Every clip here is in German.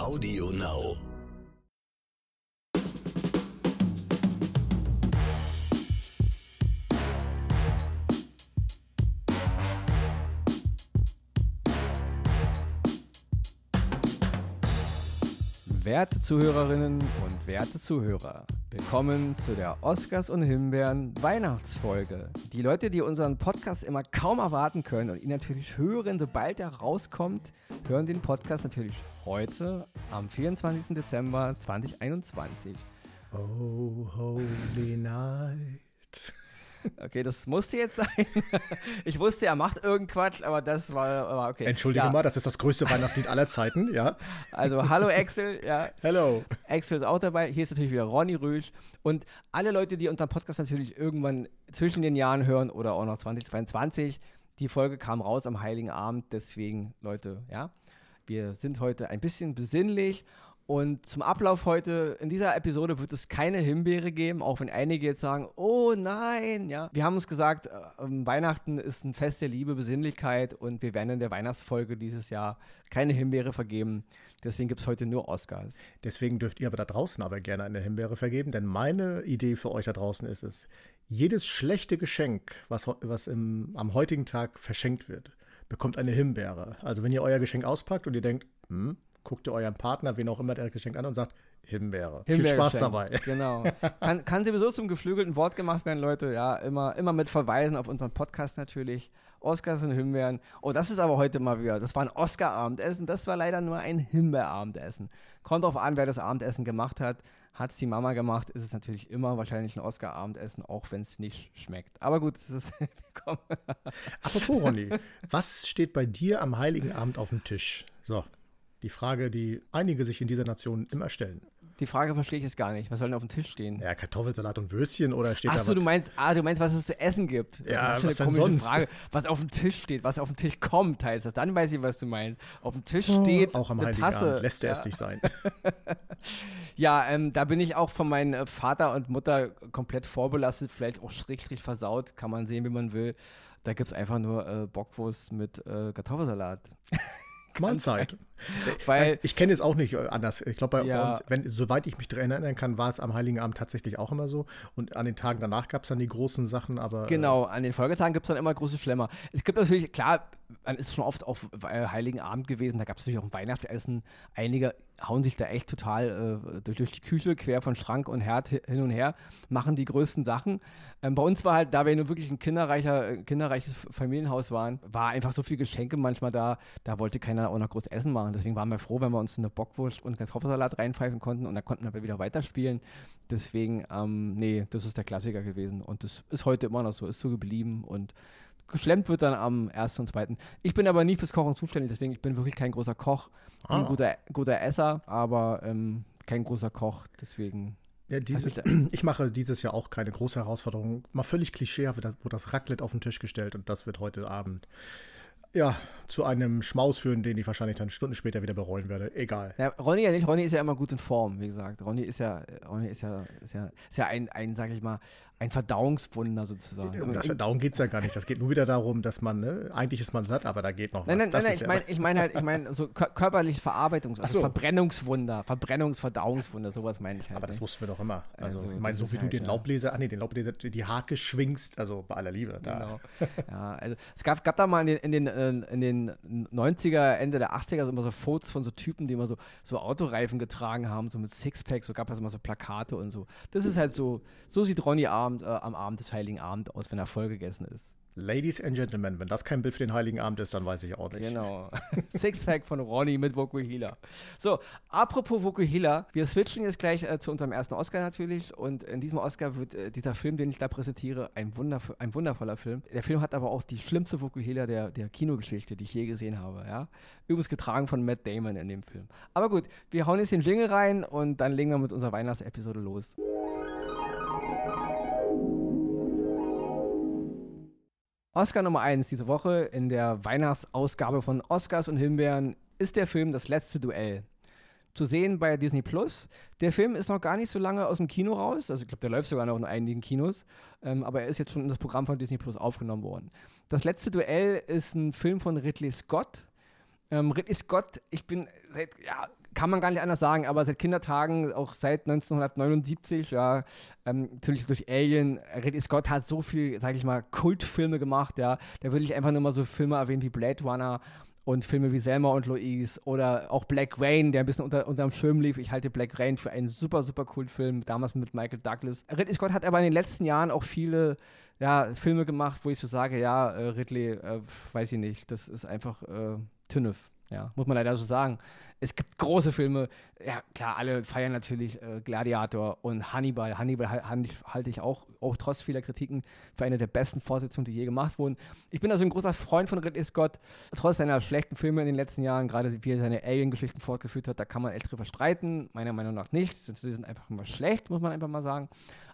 Audio Now. Werte Zuhörerinnen und werte Zuhörer, willkommen zu der Oscars und Himbeeren Weihnachtsfolge. Die Leute, die unseren Podcast immer kaum erwarten können und ihn natürlich hören, sobald er rauskommt, hören den Podcast natürlich heute am 24. Dezember 2021. Oh, holy night. Okay, das musste jetzt sein. Ich wusste, er macht irgendeinen Quatsch, aber das war, war okay. Entschuldige Ja, mal, das ist das größte Weihnachtslied aller Zeiten, ja? Also, hallo Axel, ja. Hello. Axel ist auch dabei. Hier ist natürlich wieder Ronny Rüsch. Und alle Leute, die unseren Podcast natürlich irgendwann zwischen den Jahren hören oder auch noch 2022, die Folge kam raus am Heiligen Abend. Deswegen, Leute, ja, wir sind heute ein bisschen besinnlich. Und zum Ablauf heute, in dieser Episode wird es keine Himbeere geben, auch wenn einige jetzt sagen, oh nein, ja. Wir haben uns gesagt, äh, ähm, Weihnachten ist ein Fest der Liebe, Besinnlichkeit und wir werden in der Weihnachtsfolge dieses Jahr keine Himbeere vergeben. Deswegen gibt es heute nur Oscars. Deswegen dürft ihr aber da draußen aber gerne eine Himbeere vergeben, denn meine Idee für euch da draußen ist es, jedes schlechte Geschenk, was, was im, am heutigen Tag verschenkt wird, bekommt eine Himbeere. Also wenn ihr euer Geschenk auspackt und ihr denkt, hm, guckt ihr euren Partner, wen auch immer der Geschenk an und sagt, Himbeere. Viel Spaß Himbeergeschenk. dabei. Genau. Kann, kann sowieso zum geflügelten Wort gemacht werden, Leute. Ja, immer, immer mit Verweisen auf unseren Podcast natürlich. Oscars und Himbeeren. Oh, das ist aber heute mal wieder. Das war ein Oscar-Abendessen. Das war leider nur ein Himbeerabendessen. Kommt drauf an, wer das Abendessen gemacht hat. Hat es die Mama gemacht, ist es natürlich immer wahrscheinlich ein Oscar-Abendessen, auch wenn es nicht schmeckt. Aber gut, das ist. Apropos, Ronny, was steht bei dir am Heiligen Abend auf dem Tisch? So, die Frage, die einige sich in dieser Nation immer stellen. Die Frage verstehe ich jetzt gar nicht. Was soll denn auf dem Tisch stehen? Ja, Kartoffelsalat und Würstchen oder steht da Achso, was? du meinst, ah, du meinst, was es zu essen gibt. Ja, das ist was denn eine komische sonst? Frage. Was auf dem Tisch steht, was auf dem Tisch kommt, heißt das. Dann weiß ich, was du meinst. Auf dem Tisch steht auch am eine Heiligen Tasse. Abend lässt er ja. es nicht sein. Ja, ähm, da bin ich auch von meinem Vater und Mutter komplett vorbelastet, vielleicht auch schrägstrich versaut, kann man sehen, wie man will. Da gibt es einfach nur äh, Bockwurst mit äh, Kartoffelsalat. Mahlzeit. Weil, Ich kenne es auch nicht äh, anders. Ich glaube, bei, Ja. uns, wenn, soweit ich mich daran erinnern kann, war es am Heiligen Abend tatsächlich auch immer so. Und an den Tagen danach gab es dann die großen Sachen, aber. Genau, an den Folgetagen gibt es dann immer große Schlemmer. Es gibt natürlich, klar, man ist schon oft auf äh, Heiligen Abend gewesen, da gab es natürlich auch ein Weihnachtsessen. Einige hauen sich da echt total äh, durch, durch die Küche, quer von Schrank und Herd hi- hin und her, machen die größten Sachen. Ähm, bei uns war halt, da wir nur wirklich ein kinderreicher, äh, kinderreiches Familienhaus waren, war einfach so viel Geschenke manchmal da, da wollte keiner auch noch groß Essen machen. Deswegen waren wir froh, wenn wir uns eine Bockwurst und Kartoffelsalat reinpfeifen konnten und dann konnten wir wieder weiterspielen. Deswegen, ähm, nee, das ist der Klassiker gewesen. Und das ist heute immer noch so, ist so geblieben und geschlemmt wird dann am 1. und 2. Ich bin aber nie fürs Kochen zuständig, deswegen ich bin wirklich kein großer Koch. Bin ein Ah. guter, guter Esser, aber ähm, kein großer Koch, deswegen. Ja, diese, Also ich mache dieses Jahr auch keine große Herausforderung. Mal völlig klischeehaft wird das Raclette auf den Tisch gestellt und das wird heute Abend ja zu einem Schmaus führen, den ich wahrscheinlich dann Stunden später wieder bereuen werde. Egal. Ja, Ronny ja nicht, Ronny ist ja immer gut in Form, wie gesagt. Ronny ist ja, Ronny ist ja, ist ja, ist ja ein, ein, sag ich mal, ein Verdauungswunder sozusagen. Um das, darum geht es ja gar nicht. Das geht nur wieder darum, dass man, ne, eigentlich ist man satt, aber da geht noch Nein, was. nein, Das nein, nein ist ich ja- meine ich mein halt, ich meine so kör körperliche Verarbeitungs-, also so. Verbrennungswunder, Verbrennungsverdauungswunder, sowas meine ich halt. Aber das ne? wussten wir doch immer. Also, Also, ich meine, so wie du halt, den ja. Laubbläser, ah nee, den Laubbläser, die Hake schwingst, also bei aller Liebe. Da. Genau. Ja, also es gab, gab da mal in den, in, den, äh, in den 90er, Ende der 80er so immer so Fotos von so Typen, die immer so, so Autoreifen getragen haben, so mit Sixpack, so gab es immer so Plakate und so. Das ist halt so, so sieht Ronny Abend äh, am Abend des Heiligen Abend aus, wenn er voll gegessen ist. Ladies and Gentlemen, wenn das kein Bild für den Heiligen Abend ist, dann weiß ich auch nicht. Genau. Sixpack von Ronny mit Vokuhila. So, apropos Vokuhila, wir switchen jetzt gleich äh, zu unserem ersten Oscar natürlich. Und in diesem Oscar wird äh, dieser Film, den ich da präsentiere, ein, wunderv ein wundervoller Film. Der Film hat aber auch die schlimmste Vokuhila der, der Kinogeschichte, die ich je gesehen habe. Ja? Übrigens getragen von Matt Damon in dem Film. Aber gut, wir hauen jetzt den Jingle rein und dann legen wir mit unserer Weihnachtsepisode los. Oscar Nummer 1 diese Woche in der Weihnachtsausgabe von Oscars und Himbeeren ist der Film Das letzte Duell. Zu sehen bei Disney Plus. Der Film ist noch gar nicht so lange aus dem Kino raus. Also ich glaube, der läuft sogar noch in einigen Kinos. Ähm, aber er ist jetzt schon in das Programm von Disney Plus aufgenommen worden. Das letzte Duell ist ein Film von Ridley Scott. Ähm, Ridley Scott, ich bin seit ja, kann man gar nicht anders sagen, aber seit Kindertagen, auch seit 1979, ja, ähm, natürlich durch Alien, Ridley Scott hat so viel, sag ich mal, Kultfilme gemacht, ja. Da würde ich einfach nur mal so Filme erwähnen wie Blade Runner und Filme wie Selma und Louise oder auch Black Rain, der ein bisschen unter, unterm Schirm lief. Ich halte Black Rain für einen super, super coolen Film, damals mit Michael Douglas. Ridley Scott hat aber in den letzten Jahren auch viele ja, Filme gemacht, wo ich so sage, ja, äh, Ridley, äh, weiß ich nicht, das ist einfach äh, Tünnef. Ja, muss man leider so sagen. Es gibt große Filme. Ja, klar, alle feiern natürlich äh, Gladiator und Hannibal. Hannibal halte ich auch, auch trotz vieler Kritiken für eine der besten Fortsetzungen, die je gemacht wurden. Ich bin also ein großer Freund von Ridley Scott. Trotz seiner schlechten Filme in den letzten Jahren, gerade wie er seine Alien-Geschichten fortgeführt hat, da kann man echt drüber streiten. Meiner Meinung nach nicht. Sie sind einfach immer schlecht, muss man einfach mal sagen.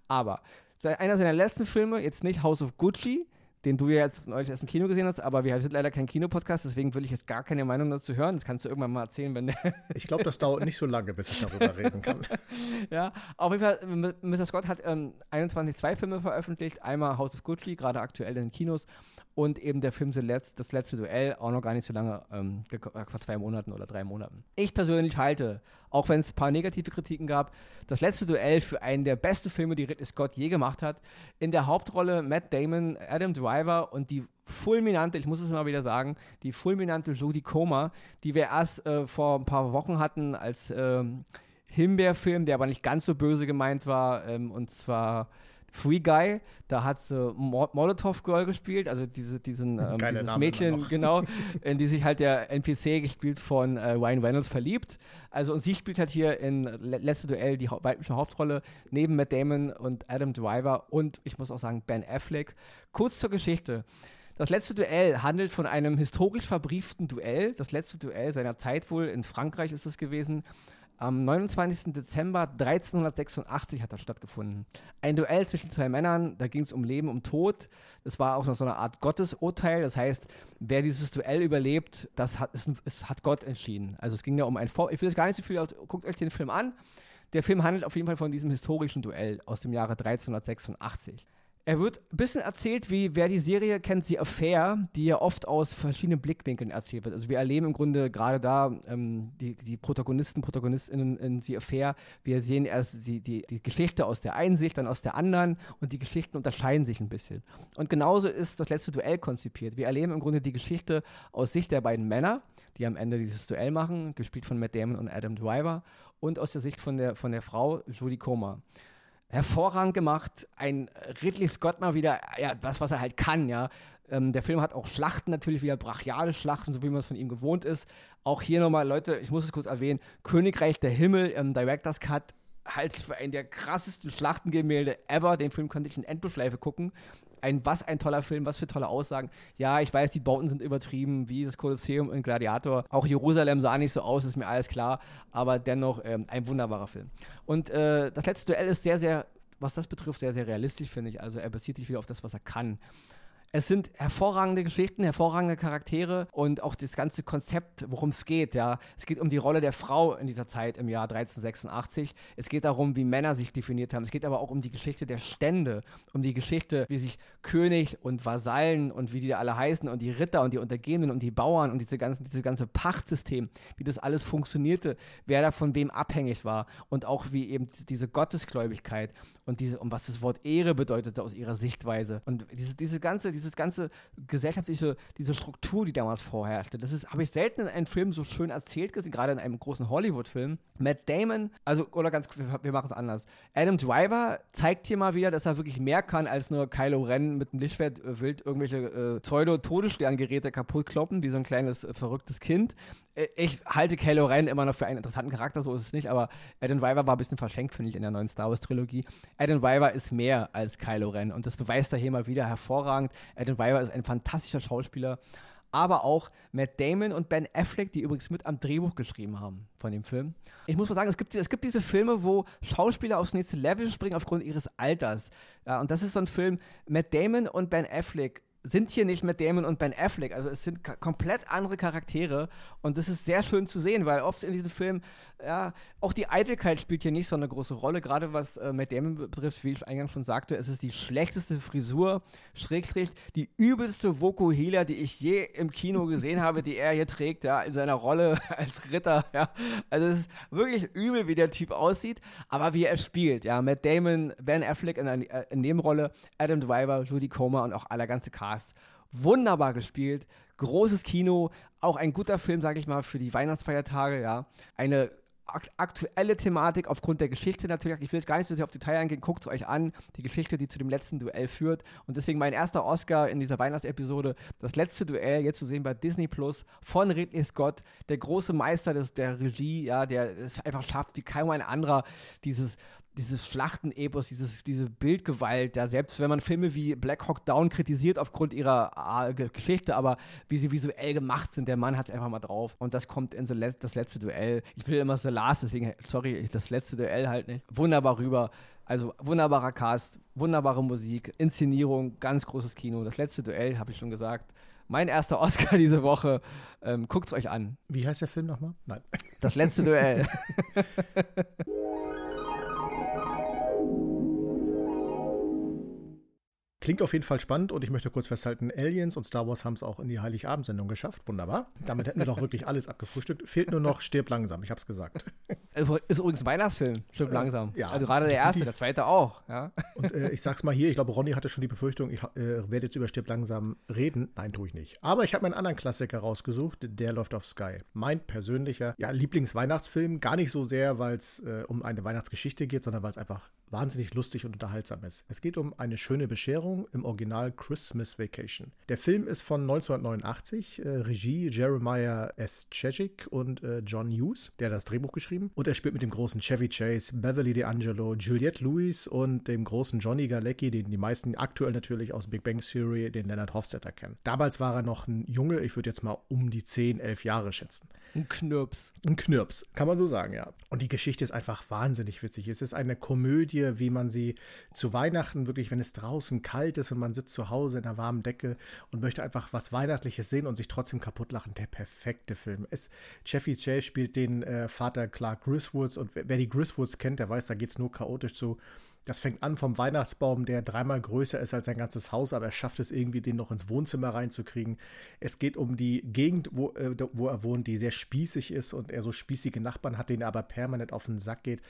Aber einer seiner letzten Filme, jetzt nicht House of Gucci, den du ja jetzt neulich erst im Kino gesehen hast, aber wir sind leider kein Kinopodcast, deswegen will ich jetzt gar keine Meinung dazu hören. Das kannst du irgendwann mal erzählen, wenn der Ich glaube, das dauert nicht so lange, bis ich darüber reden kann. ja, auf jeden Fall, Mr. Scott hat ähm, 21 zwei Filme veröffentlicht. Einmal House of Gucci, gerade aktuell in den Kinos, und eben der Film Das letzte Duell, auch noch gar nicht so lange, ähm, vor zwei Monaten oder drei Monaten. Ich persönlich halte auch wenn es ein paar negative Kritiken gab. Das letzte Duell für einen der besten Filme, die Ridley Scott je gemacht hat. In der Hauptrolle Matt Damon, Adam Driver und die fulminante, ich muss es mal wieder sagen, die fulminante Jodie Comer, die wir erst äh, vor ein paar Wochen hatten als ähm, Himbeerfilm, der aber nicht ganz so böse gemeint war, ähm, und zwar Free Guy, da hat sie Molotov Girl gespielt, also diese, diesen, ähm, dieses Name Mädchen, genau, in die sich halt der NPC gespielt von äh, Ryan Reynolds verliebt. Also und sie spielt halt hier in Letzte Duell die weibliche Hauptrolle neben Matt Damon und Adam Driver und ich muss auch sagen Ben Affleck. Kurz zur Geschichte. Das letzte Duell handelt von einem historisch verbrieften Duell. Das letzte Duell seiner Zeit wohl in Frankreich ist es gewesen am 29. Dezember 1386 hat das stattgefunden. Ein Duell zwischen zwei Männern, da ging es um Leben, um Tod. Das war auch noch so eine Art Gottesurteil. Das heißt, wer dieses Duell überlebt, das hat, ist, ist, hat Gott entschieden. Also es ging ja um ein Vor Ich will jetzt gar nicht so viel, guckt euch den Film an. Der Film handelt auf jeden Fall von diesem historischen Duell aus dem Jahre 1386. Er wird ein bisschen erzählt, wie wer die Serie kennt, die Affair, die ja oft aus verschiedenen Blickwinkeln erzählt wird. Also wir erleben im Grunde gerade da ähm, die, die Protagonisten, Protagonistinnen in die Affair. Wir sehen erst die, die, die Geschichte aus der einen Sicht, dann aus der anderen und die Geschichten unterscheiden sich ein bisschen. Und genauso ist das letzte Duell konzipiert. Wir erleben im Grunde die Geschichte aus Sicht der beiden Männer, die am Ende dieses Duell machen, gespielt von Matt Damon und Adam Driver, und aus der Sicht von der, von der Frau Judy Comer hervorragend gemacht. Ein Ridley Scott mal wieder, ja, das, was er halt kann, ja. Ähm, der Film hat auch Schlachten natürlich wieder, brachiale Schlachten, so wie man es von ihm gewohnt ist. Auch hier nochmal, Leute, ich muss es kurz erwähnen: Königreich der Himmel, ähm, Director's Cut, halte ich für einen der krassesten Schlachtengemälde ever. Den Film konnte ich in Endlosschleife gucken. Ein, was ein toller Film, was für tolle Aussagen. Ja, ich weiß, die Bauten sind übertrieben, wie das Kolosseum in Gladiator. Auch Jerusalem sah nicht so aus, ist mir alles klar. Aber dennoch ähm, ein wunderbarer Film. Und äh, das letzte Duell ist sehr, sehr, was das betrifft, sehr, sehr realistisch, finde ich. Also er bezieht sich wieder auf das, was er kann. Es sind hervorragende Geschichten, hervorragende Charaktere und auch das ganze Konzept, worum es geht. Ja. Es geht um die Rolle der Frau in dieser Zeit im Jahr 1386. Es geht darum, wie Männer sich definiert haben. Es geht aber auch um die Geschichte der Stände, um die Geschichte, wie sich König und Vasallen und wie die da alle heißen und die Ritter und die Untergebenen und die Bauern und diese ganzen, dieses ganze Pachtsystem, wie das alles funktionierte, wer da von wem abhängig war und auch wie eben diese Gottesgläubigkeit und diese, und was das Wort Ehre bedeutete aus ihrer Sichtweise. Und diese, diese ganze, diese dieses ganze gesellschaftliche, diese Struktur, die damals vorherrschte. Das habe ich selten in einem Film so schön erzählt gesehen, gerade in einem großen Hollywood-Film. Matt Damon, also, oder ganz, wir, wir machen es anders. Adam Driver zeigt hier mal wieder, dass er wirklich mehr kann, als nur Kylo Ren mit dem Lichtschwert äh, wild irgendwelche äh, Pseudo-Todessterngeräte kaputt kloppen, wie so ein kleines äh, verrücktes Kind. Äh, ich halte Kylo Ren immer noch für einen interessanten Charakter, so ist es nicht, aber Adam Driver war ein bisschen verschenkt, finde ich, in der neuen Star Wars-Trilogie. Adam Driver ist mehr als Kylo Ren und das beweist er hier mal wieder hervorragend. Adam Driver ist ein fantastischer Schauspieler, aber auch Matt Damon und Ben Affleck, die übrigens mit am Drehbuch geschrieben haben von dem Film. Ich muss mal sagen, es gibt, es gibt diese Filme, wo Schauspieler aufs nächste Level springen aufgrund ihres Alters. Ja, und das ist so ein Film, Matt Damon und Ben Affleck sind hier nicht mit Damon und Ben Affleck. Also es sind komplett andere Charaktere und das ist sehr schön zu sehen, weil oft in diesem Film, ja, auch die Eitelkeit spielt hier nicht so eine große Rolle, gerade was äh, Matt Damon betrifft, wie ich eingangs schon sagte, es ist die schlechteste Frisur, Schrägstrich, die übelste Vokuhila, die ich je im Kino gesehen habe, die er hier trägt, ja, in seiner Rolle als Ritter, ja. Also es ist wirklich übel, wie der Typ aussieht, aber wie er spielt, ja, Matt Damon, Ben Affleck in äh, Nebenrolle, Adam Driver, Judy Comer und auch aller ganze Cast. Wunderbar gespielt, großes Kino, auch ein guter Film, sage ich mal, für die Weihnachtsfeiertage, ja. Eine aktuelle Thematik aufgrund der Geschichte natürlich. Ich will jetzt gar nicht so sehr auf Detail eingehen, guckt es euch an, die Geschichte, die zu dem letzten Duell führt. Und deswegen mein erster Oscar in dieser Weihnachtsepisode, das letzte Duell, jetzt zu sehen bei Disney Plus von Ridley Scott, der große Meister des, der Regie, ja, der es einfach schafft, wie kaum ein anderer, dieses dieses Schlachtenepos, dieses, diese Bildgewalt, ja, selbst wenn man Filme wie Black Hawk Down kritisiert aufgrund ihrer äh, Geschichte, aber wie sie visuell gemacht sind, der Mann hat es einfach mal drauf. Und das kommt in Le das letzte Duell. Ich will immer The Last, deswegen, sorry, das letzte Duell halt nicht. Wunderbar rüber. Also wunderbarer Cast, wunderbare Musik, Inszenierung, ganz großes Kino. Das letzte Duell, habe ich schon gesagt. Mein erster Oscar diese Woche. Ähm, Guckt es euch an. Wie heißt der Film nochmal? Nein. Das letzte Duell. Klingt auf jeden Fall spannend und ich möchte kurz festhalten, Aliens und Star Wars haben es auch in die Heiligabendsendung geschafft. Wunderbar. Damit hätten wir doch wirklich alles abgefrühstückt. Fehlt nur noch Stirb langsam, ich habe es gesagt. Ist übrigens ein Weihnachtsfilm, Stirb langsam. Ja, also gerade der erste, der zweite auch. Ja. Und äh, ich sag's mal hier, ich glaube, Ronny hatte schon die Befürchtung, ich äh, werde jetzt über Stirb langsam reden. Nein, tue ich nicht. Aber ich habe mir einen anderen Klassiker rausgesucht, der läuft auf Sky. Mein persönlicher ja, Lieblingsweihnachtsfilm. Gar nicht so sehr, weil es äh, um eine Weihnachtsgeschichte geht, sondern weil es einfach wahnsinnig lustig und unterhaltsam ist. Es geht um eine schöne Bescherung im Original Christmas Vacation. Der Film ist von 1989, äh, Regie Jeremiah S. Chechik und äh, John Hughes, der hat das Drehbuch geschrieben. Und er spielt mit dem großen Chevy Chase, Beverly D'Angelo, Juliette Lewis und dem großen Johnny Galecki, den die meisten aktuell natürlich aus Big Bang Theory, den Leonard Hofstetter kennen. Damals war er noch ein Junge, ich würde jetzt mal um die 10, 11 Jahre schätzen. Ein Knirps. Ein Knirps, kann man so sagen, ja. Und die Geschichte ist einfach wahnsinnig witzig. Es ist eine Komödie, wie man sie zu Weihnachten wirklich, wenn es draußen kalt ist und man sitzt zu Hause in einer warmen Decke und möchte einfach was Weihnachtliches sehen und sich trotzdem kaputt lachen. Der perfekte Film. Es, Jeffy Chase spielt den äh, Vater Clark Griswoods und wer die Griswoods kennt, der weiß, da geht es nur chaotisch zu. Das fängt an vom Weihnachtsbaum, der dreimal größer ist als sein ganzes Haus, aber er schafft es irgendwie, den noch ins Wohnzimmer reinzukriegen. Es geht um die Gegend, wo, äh, wo er wohnt, die sehr spießig ist und er so spießige Nachbarn hat, denen er aber permanent auf den Sack geht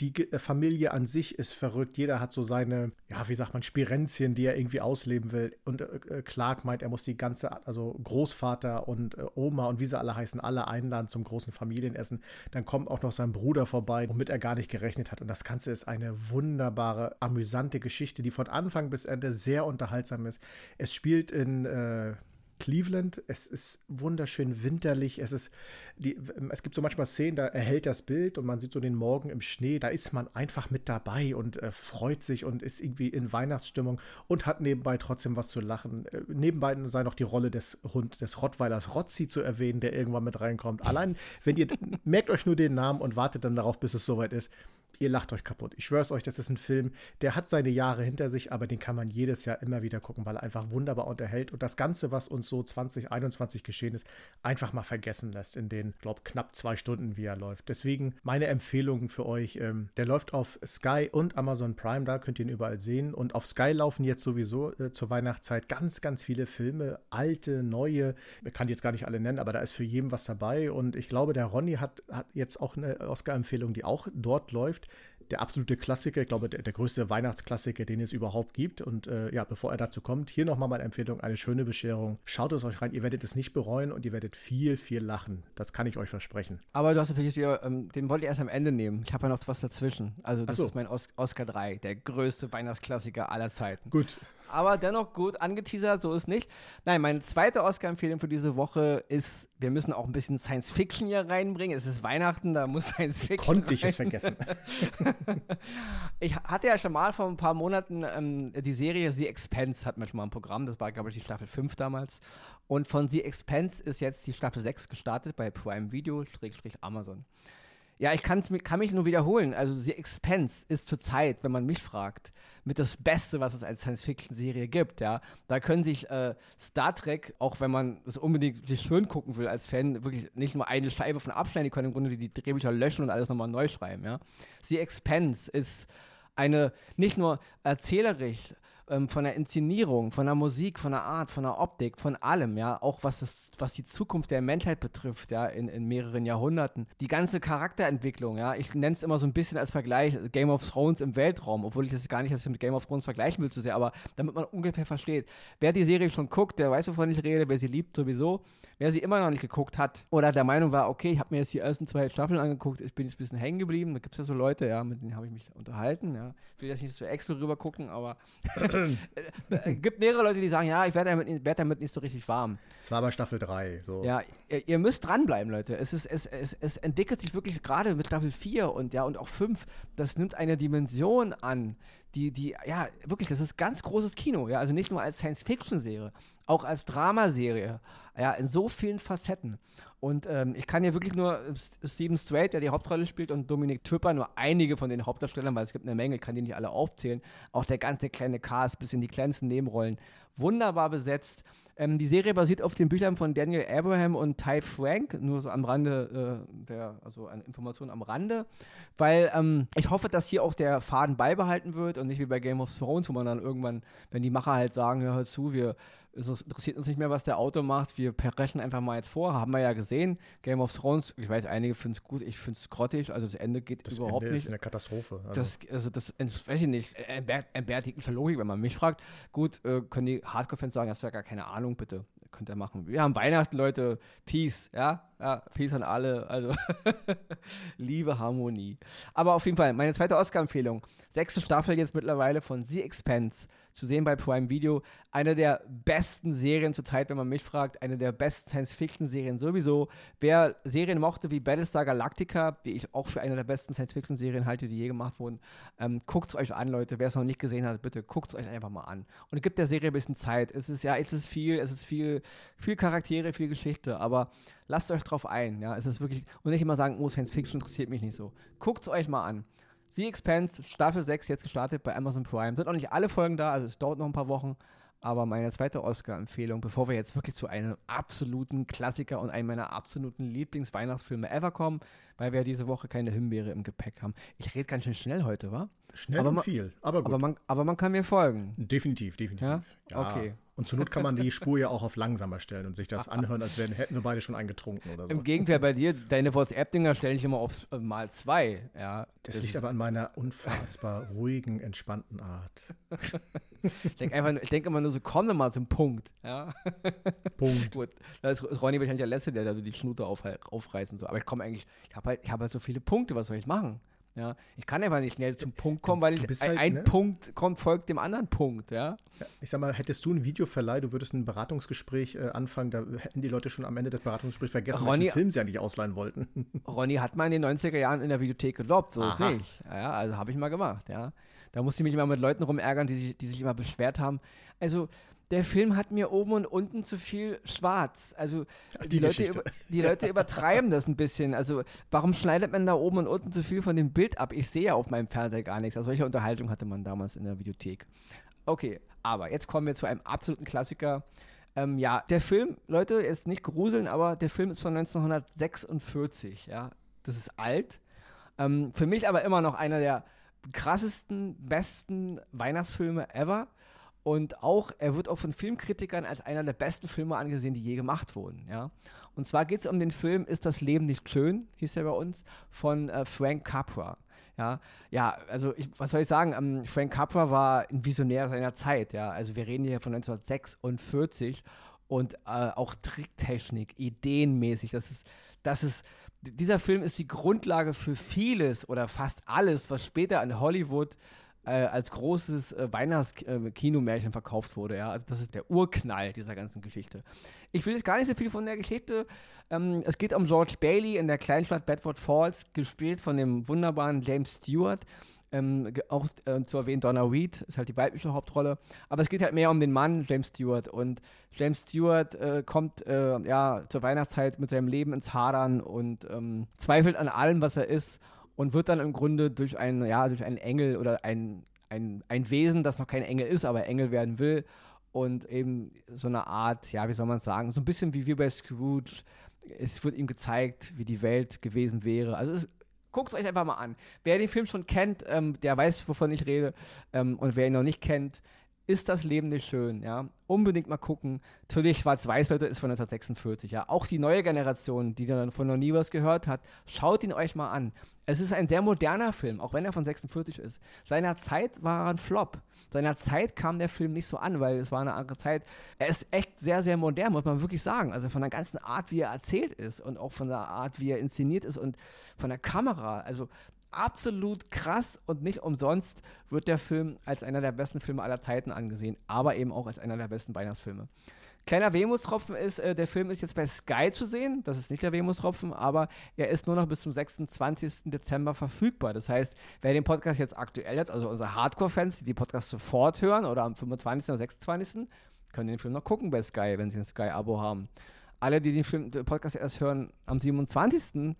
die äh, Familie an sich ist verrückt. Jeder hat so seine, ja, wie sagt man, Spirenzien, die er irgendwie ausleben will. Und äh, äh, Clark meint, er muss die ganze, also Großvater und äh, Oma und wie sie alle heißen, alle einladen zum großen Familienessen. Dann kommt auch noch sein Bruder vorbei, womit er gar nicht gerechnet hat. Und das Ganze ist eine wunderbare, amüsante Geschichte, die von Anfang bis Ende sehr unterhaltsam ist. Es spielt in äh, Cleveland. Es ist wunderschön winterlich. Es ist die, es gibt so manchmal Szenen, da erhält das Bild und man sieht so den Morgen im Schnee. Da ist man einfach mit dabei und äh, freut sich und ist irgendwie in Weihnachtsstimmung und hat nebenbei trotzdem was zu lachen. Äh, nebenbei sei noch die Rolle des Hund, des Rottweilers Rotzi zu erwähnen, der irgendwann mit reinkommt. Allein, wenn ihr merkt euch nur den Namen und wartet dann darauf, bis es soweit ist ihr lacht euch kaputt. Ich schwör's euch, das ist ein Film, der hat seine Jahre hinter sich, aber den kann man jedes Jahr immer wieder gucken, weil er einfach wunderbar unterhält und das Ganze, was uns so 2021 geschehen ist, einfach mal vergessen lässt in den, glaube knapp zwei Stunden, wie er läuft. Deswegen meine Empfehlung für euch, ähm, der läuft auf Sky und Amazon Prime, da könnt ihr ihn überall sehen und auf Sky laufen jetzt sowieso äh, zur Weihnachtszeit ganz, ganz viele Filme, alte, neue, ich kann die jetzt gar nicht alle nennen, aber da ist für jeden was dabei und ich glaube, der Ronny hat, hat jetzt auch eine Oscar-Empfehlung, die auch dort läuft der absolute Klassiker, ich glaube, der, der größte Weihnachtsklassiker, den es überhaupt gibt. Und äh, ja, bevor er dazu kommt, hier nochmal meine Empfehlung: eine schöne Bescherung. Schaut es euch rein, ihr werdet es nicht bereuen und ihr werdet viel, viel lachen. Das kann ich euch versprechen. Aber du hast natürlich, ähm, den wollte ich erst am Ende nehmen. Ich habe ja noch was dazwischen. Also, das so. ist mein Os Oscar 3, der größte Weihnachtsklassiker aller Zeiten. Gut aber dennoch gut angeteasert, so ist nicht. Nein, meine zweite Oscar-Empfehlung für diese Woche ist, wir müssen auch ein bisschen Science Fiction hier reinbringen. Es ist Weihnachten, da muss Science Fiction. Konnte ich es vergessen. ich hatte ja schon mal vor ein paar Monaten ähm, die Serie The Expense, hatten wir schon mal im Programm. Das war, glaube ich, die Staffel 5 damals. Und von The Expense ist jetzt die Staffel 6 gestartet bei Prime Video, Schrägstrich Amazon. Ja, ich kann mich nur wiederholen. Also The Expense ist zurzeit, wenn man mich fragt, mit das Beste, was es als Science-Fiction-Serie gibt. Ja, da können sich äh, Star Trek, auch wenn man es unbedingt sich schön gucken will als Fan, wirklich nicht nur eine Scheibe von abschneiden. Die können im Grunde die Drehbücher löschen und alles nochmal neu schreiben. Ja, The Expense ist eine nicht nur erzählerisch ähm, von der Inszenierung, von der Musik, von der Art, von der Optik, von allem, ja, auch was, das, was die Zukunft der Menschheit betrifft, ja, in, in mehreren Jahrhunderten. Die ganze Charakterentwicklung, ja, ich nenne es immer so ein bisschen als Vergleich Game of Thrones im Weltraum, obwohl ich das gar nicht mit Game of Thrones vergleichen will zu sehr, aber damit man ungefähr versteht. Wer die Serie schon guckt, der weiß, wovon ich rede, wer sie liebt sowieso, wer sie immer noch nicht geguckt hat oder der Meinung war, okay, ich habe mir jetzt die ersten zwei Staffeln angeguckt, ich bin jetzt ein bisschen hängen geblieben, da gibt es ja so Leute, ja, mit denen habe ich mich unterhalten, ja. Ich will jetzt nicht zu Excel rüber gucken, aber gibt mehrere Leute, die sagen, ja, ich werde damit, werd damit nicht so richtig warm. Es war aber Staffel 3. So. Ja, ihr, ihr, müsst dranbleiben, Leute. Es, ist, es, es, es entwickelt sich wirklich gerade mit Staffel 4 und ja und auch 5, das nimmt eine Dimension an, die, die, ja, wirklich, das ist ganz großes Kino, ja, also nicht nur als Science-Fiction-Serie, auch als Dramaserie, ja, in so vielen Facetten. Und ähm, ich kann hier wirklich nur Steven Strait, der die Hauptrolle spielt, und Dominik Tüpper, nur einige von den Hauptdarstellern, weil es gibt eine Menge, ich kann die nicht alle aufzählen. Auch der ganze kleine Cast bis in die kleinsten Nebenrollen wunderbar besetzt. Ähm, die Serie basiert auf den Büchern von Daniel Abraham und Ty Frank, nur so am Rande, äh, der, also eine Information am Rande, weil ähm, ich hoffe, dass hier auch der Faden beibehalten wird und nicht wie bei Game of Thrones, wo man dann irgendwann, wenn die Macher halt sagen, hör zu, wir es interessiert uns nicht mehr, was der Autor macht, wir rechnen einfach mal jetzt vor, haben wir ja gesehen, Game of Thrones, ich weiß, einige finden es gut, ich finde es grottig, also das Ende geht das überhaupt Ende nicht. Das ist eine Katastrophe. Also das, also das, weiß ich nicht, entbehrt jegliche Logik, wenn man mich fragt. Gut, äh, können die Hardcore-Fans sagen, hast du ja gar keine Ahnung, bitte. Könnt ihr machen. Wir haben Weihnachten, Leute. Peace, ja? Ja, Peace an alle. Also, Liebe, Harmonie. Aber auf jeden Fall, meine zweite Oscar-Empfehlung. Sechste Staffel jetzt mittlerweile von The Expense zu sehen bei Prime Video. Eine der besten Serien zurzeit, wenn man mich fragt. Eine der besten Science-Fiction-Serien sowieso. Wer Serien mochte wie Battlestar Galactica, die ich auch für eine der besten Science-Fiction-Serien halte, die je gemacht wurden, ähm, guckt es euch an, Leute. Wer es noch nicht gesehen hat, bitte guckt es euch einfach mal an. Und gibt der Serie ein bisschen Zeit. Es ist ja, es ist viel, es ist viel, viel Charaktere, viel Geschichte, aber lasst euch drauf ein. Ja, es ist wirklich, und nicht immer sagen, oh, Science-Fiction interessiert mich nicht so. Guckt es euch mal an. The Expanse, Staffel 6, jetzt gestartet bei Amazon Prime. Sind auch nicht alle Folgen da, also es dauert noch ein paar Wochen. Aber meine zweite Oscar-Empfehlung, bevor wir jetzt wirklich zu einem absoluten Klassiker und einem meiner absoluten Lieblings-Weihnachtsfilme ever kommen, weil wir ja diese Woche keine Himbeere im Gepäck haben. Ich rede ganz schön schnell heute, wa? Schnell aber und man, viel, aber gut. Aber man, aber man kann mir folgen. Definitiv, definitiv. Ja? ja. Okay. Und zur Not kann man die Spur ja auch auf langsamer stellen und sich das anhören, als wären, hätten wir beide schon eingetrunken oder so. Im Gegenteil, bei dir, deine WhatsApp-Dinger stelle ich immer auf äh, mal zwei. Ja, das, das liegt aber an meiner unfassbar ruhigen, entspannten Art. ich denke einfach, ich denke immer nur so, komm mal zum Punkt. Ja? Punkt. Gut, da ist Ronny wahrscheinlich der Letzte, der da so die Schnute auf, aufreißen soll. Aber ich komme eigentlich, ich habe halt, hab halt so viele Punkte, was soll ich machen? Ja, ich kann einfach nicht schnell zum Punkt kommen, weil ich, halt, ein, ne? Punkt kommt, folgt dem anderen Punkt, ja? ja? Ich sag mal, hättest du ein Videoverleih, du würdest ein Beratungsgespräch äh, anfangen, da hätten die Leute schon am Ende des Beratungsgesprächs vergessen, Ronny, welchen Film sie eigentlich ausleihen wollten. Ronny hat mal in den 90er Jahren in der Videothek gelobt, so Aha. ist nicht. Ja, also habe ich mal gemacht, ja. Da musste ich mich immer mit Leuten rumärgern, die sich, die sich immer beschwert haben. Also, der Film hat mir oben und unten zu viel schwarz. Also die, die, Leute, über, die Leute übertreiben das ein bisschen. Also warum schneidet man da oben und unten zu viel von dem Bild ab? Ich sehe ja auf meinem Fernseher gar nichts. Also solche Unterhaltung hatte man damals in der Videothek. Okay, aber jetzt kommen wir zu einem absoluten Klassiker. Ähm, ja, der Film, Leute, ist nicht gruseln, aber der Film ist von 1946. Ja, das ist alt. Ähm, für mich aber immer noch einer der krassesten, besten Weihnachtsfilme ever. Und auch, er wird auch von Filmkritikern als einer der besten Filme angesehen, die je gemacht wurden. Ja? Und zwar geht es um den Film Ist das Leben nicht schön, hieß er bei uns, von äh, Frank Capra. Ja, ja, also ich, was soll ich sagen? Ähm, Frank Capra war ein Visionär seiner Zeit, ja. Also wir reden hier von 1946 und äh, auch Tricktechnik, ideenmäßig. Das ist, das ist, dieser Film ist die Grundlage für vieles oder fast alles, was später an Hollywood äh, als großes äh, Weihnachtskinomärchen äh, verkauft wurde. Ja? Also das ist der Urknall dieser ganzen Geschichte. Ich will jetzt gar nicht so viel von der Geschichte. Ähm, es geht um George Bailey in der Kleinstadt Bedford Falls, gespielt von dem wunderbaren James Stewart. Ähm, auch äh, zu erwähnen, Donna Reed ist halt die weibliche Hauptrolle. Aber es geht halt mehr um den Mann, James Stewart. Und James Stewart äh, kommt äh, ja zur Weihnachtszeit mit seinem Leben ins Hadern und ähm, zweifelt an allem, was er ist und wird dann im Grunde durch einen, ja, durch einen Engel oder ein, ein, ein Wesen, das noch kein Engel ist, aber Engel werden will. Und eben so eine Art, ja, wie soll man sagen, so ein bisschen wie wir bei Scrooge. Es wird ihm gezeigt, wie die Welt gewesen wäre. Also es guckt es euch einfach mal an. Wer den Film schon kennt, ähm, der weiß, wovon ich rede. Ähm, und wer ihn noch nicht kennt, ist das Leben nicht schön, ja. Unbedingt mal gucken. Natürlich, Schwarz-Weiß, Leute, ist von 1946, ja. Auch die neue Generation, die dann von noch nie was gehört hat, schaut ihn euch mal an. Es ist ein sehr moderner Film, auch wenn er von 46 ist. Seiner Zeit war er ein Flop. Seiner Zeit kam der Film nicht so an, weil es war eine andere Zeit. Er ist echt sehr, sehr modern, muss man wirklich sagen. Also von der ganzen Art, wie er erzählt ist und auch von der Art, wie er inszeniert ist und von der Kamera. Also absolut krass und nicht umsonst wird der Film als einer der besten Filme aller Zeiten angesehen, aber eben auch als einer der besten Weihnachtsfilme. Kleiner Wehmutstropfen ist, äh, der Film ist jetzt bei Sky zu sehen. Das ist nicht der Wehmutstropfen, aber er ist nur noch bis zum 26. Dezember verfügbar. Das heißt, wer den Podcast jetzt aktuell hat, also unsere Hardcore-Fans, die die Podcast sofort hören oder am 25. oder 26., können den Film noch gucken bei Sky, wenn sie ein Sky-Abo haben. Alle, die den, Film, den Podcast erst hören am 27.,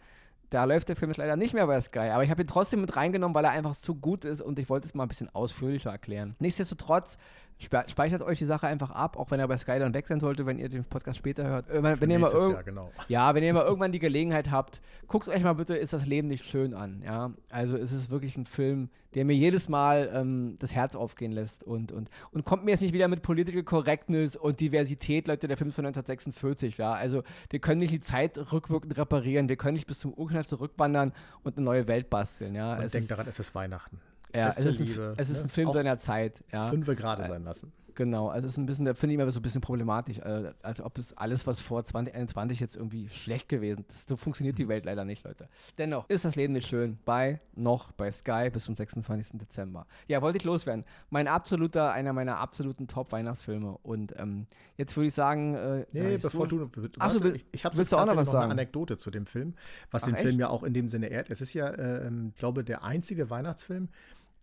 da läuft der Film jetzt leider nicht mehr bei Sky, aber ich habe ihn trotzdem mit reingenommen, weil er einfach zu gut ist und ich wollte es mal ein bisschen ausführlicher erklären. Nichtsdestotrotz speichert euch die Sache einfach ab, auch wenn er bei Sky dann weg sein sollte, wenn ihr den Podcast später hört. Äh, wenn, wenn ihr mal Jahr, genau. Ja, wenn ihr mal irgendwann die Gelegenheit habt, guckt euch mal bitte Ist das Leben nicht schön an. Ja? Also es ist wirklich ein Film, der mir jedes Mal ähm, das Herz aufgehen lässt und, und, und kommt mir jetzt nicht wieder mit Political Correctness und Diversität, Leute, der Film ist von 1946, ja. Also wir können nicht die Zeit rückwirkend reparieren, wir können nicht bis zum Urknall zurückwandern und eine neue Welt basteln, ja. Und denkt daran, es ist Weihnachten. Ja, es ist, ein, es ist ein, Film seiner Zeit. Ja. Fünfe gerade sein lassen. Genau, also es ist ein bisschen, da finde ich immer so ein bisschen problematisch, äh, als ob es alles, was vor 2021 jetzt irgendwie schlecht gewesen ist. So funktioniert die Welt leider nicht, Leute. Dennoch ist das Leben nicht schön. Bei, noch bei Sky bis zum 26. Dezember. Ja, wollte ich loswerden. Mein absoluter, einer meiner absoluten Top-Weihnachtsfilme. Und ähm, jetzt würde ich sagen. Äh, nee, bevor du. du Achso, will, ich, ich habe willst du auch noch was noch sagen? eine Anekdote zu dem Film, was Ach, den echt? Film ja auch in dem Sinne ehrt. Es ist ja, äh, glaube der einzige Weihnachtsfilm,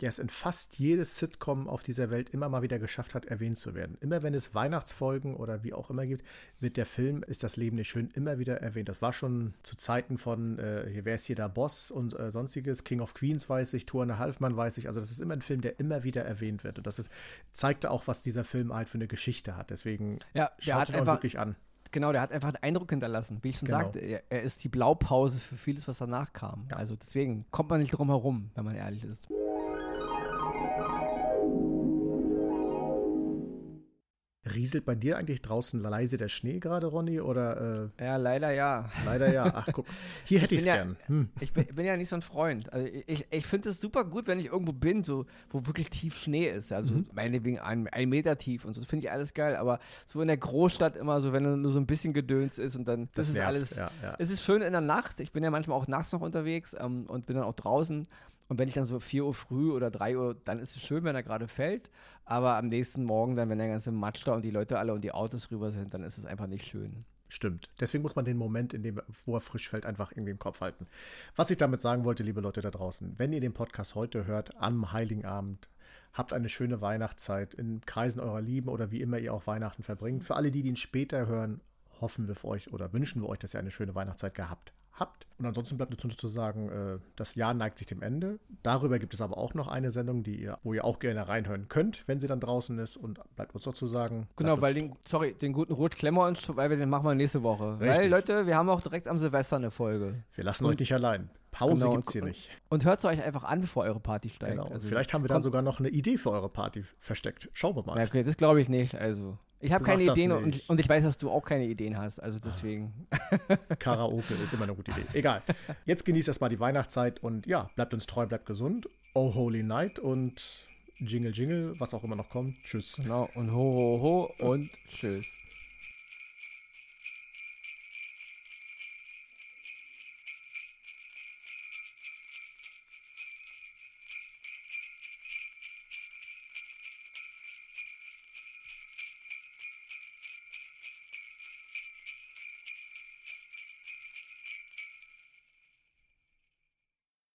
der es in fast jedes Sitcom auf dieser Welt immer mal wieder geschafft hat, erwähnt zu werden. Immer wenn es Weihnachtsfolgen oder wie auch immer gibt, wird der Film Ist das Leben nicht schön immer wieder erwähnt. Das war schon zu Zeiten von äh, hier, Wer ist hier der Boss und äh, sonstiges, King of Queens weiß ich, Tour and Halfman weiß ich. Also das ist immer ein Film, der immer wieder erwähnt wird. Und das ist, zeigte auch, was dieser Film halt für eine Geschichte hat. Deswegen ja, schaut ihn einfach, wirklich an. Genau, der hat einfach einen Eindruck hinterlassen. Wie ich schon genau. sagte, er, er, ist die Blaupause für vieles, was danach kam. Ja. Also deswegen kommt man nicht drum herum, wenn man ehrlich ist. Rieselt bei dir eigentlich draußen leise der Schnee gerade, Ronny? Oder, äh, ja, leider ja. Leider ja. Ach, guck. Hier hätte ich es ja, gern. Hm. Ich bin, bin, ja nicht so ein Freund. Also ich, ich finde es super gut, wenn ich irgendwo bin, so, wo wirklich tief Schnee ist. Also mhm. meinetwegen ein, ein Meter tief und so. Das finde ich alles geil. Aber so in der Großstadt immer so, wenn nur so ein bisschen Gedöns ist und dann, das, das ist nervt. alles. Ja, ja. Es ist schön in der Nacht. Ich bin ja manchmal auch nachts noch unterwegs ähm, und bin dann auch draußen. Und wenn ich dann so 4 Uhr früh oder 3 Uhr, dann ist es schön, wenn er gerade fällt. Aber am nächsten Morgen, dann, wenn der ganze Matsch da und die Leute alle und die Autos rüber sind, dann ist es einfach nicht schön. Stimmt. Deswegen muss man den Moment, in dem, wo er frisch fällt, einfach irgendwie im Kopf halten. Was ich damit sagen wollte, liebe Leute da draußen, wenn ihr den Podcast heute hört, am Heiligen Abend, habt eine schöne Weihnachtszeit in Kreisen eurer Lieben oder wie immer ihr auch Weihnachten verbringt. Für alle, die den später hören, hoffen wir für euch oder wünschen wir euch, dass ihr eine schöne Weihnachtszeit gehabt habt. Und ansonsten bleibt uns nur zu sagen, äh, das Jahr neigt sich dem Ende. Darüber gibt es aber auch noch eine Sendung, die ihr, wo ihr auch gerne reinhören könnt, wenn sie dann draußen ist. Und bleibt uns sozusagen. Genau, weil den, sorry, den guten Rot klemmen wir uns, weil wir den machen wir nächste Woche. Richtig. Weil, Leute, wir haben auch direkt am Silvester eine Folge. Wir lassen und, euch nicht allein. Pause genau, gibt es hier nicht. Und hört es euch einfach an, bevor eure Party steigt. Genau. Also, Vielleicht haben wir da sogar noch eine Idee für eure Party versteckt. Schauen wir mal. Ja, okay, das glaube ich nicht. Also. Ich habe keine Ideen und, und, ich weiß, dass du auch keine Ideen hast. Also deswegen. Karaoke ist immer eine gute Idee. Egal. Jetzt genießt erstmal die Weihnachtszeit und ja, bleibt uns treu, bleibt gesund. Oh Holy Night und Jingle Jingle, was auch immer noch kommt. Tschüss. Genau. Und ho ho ho und tschüss.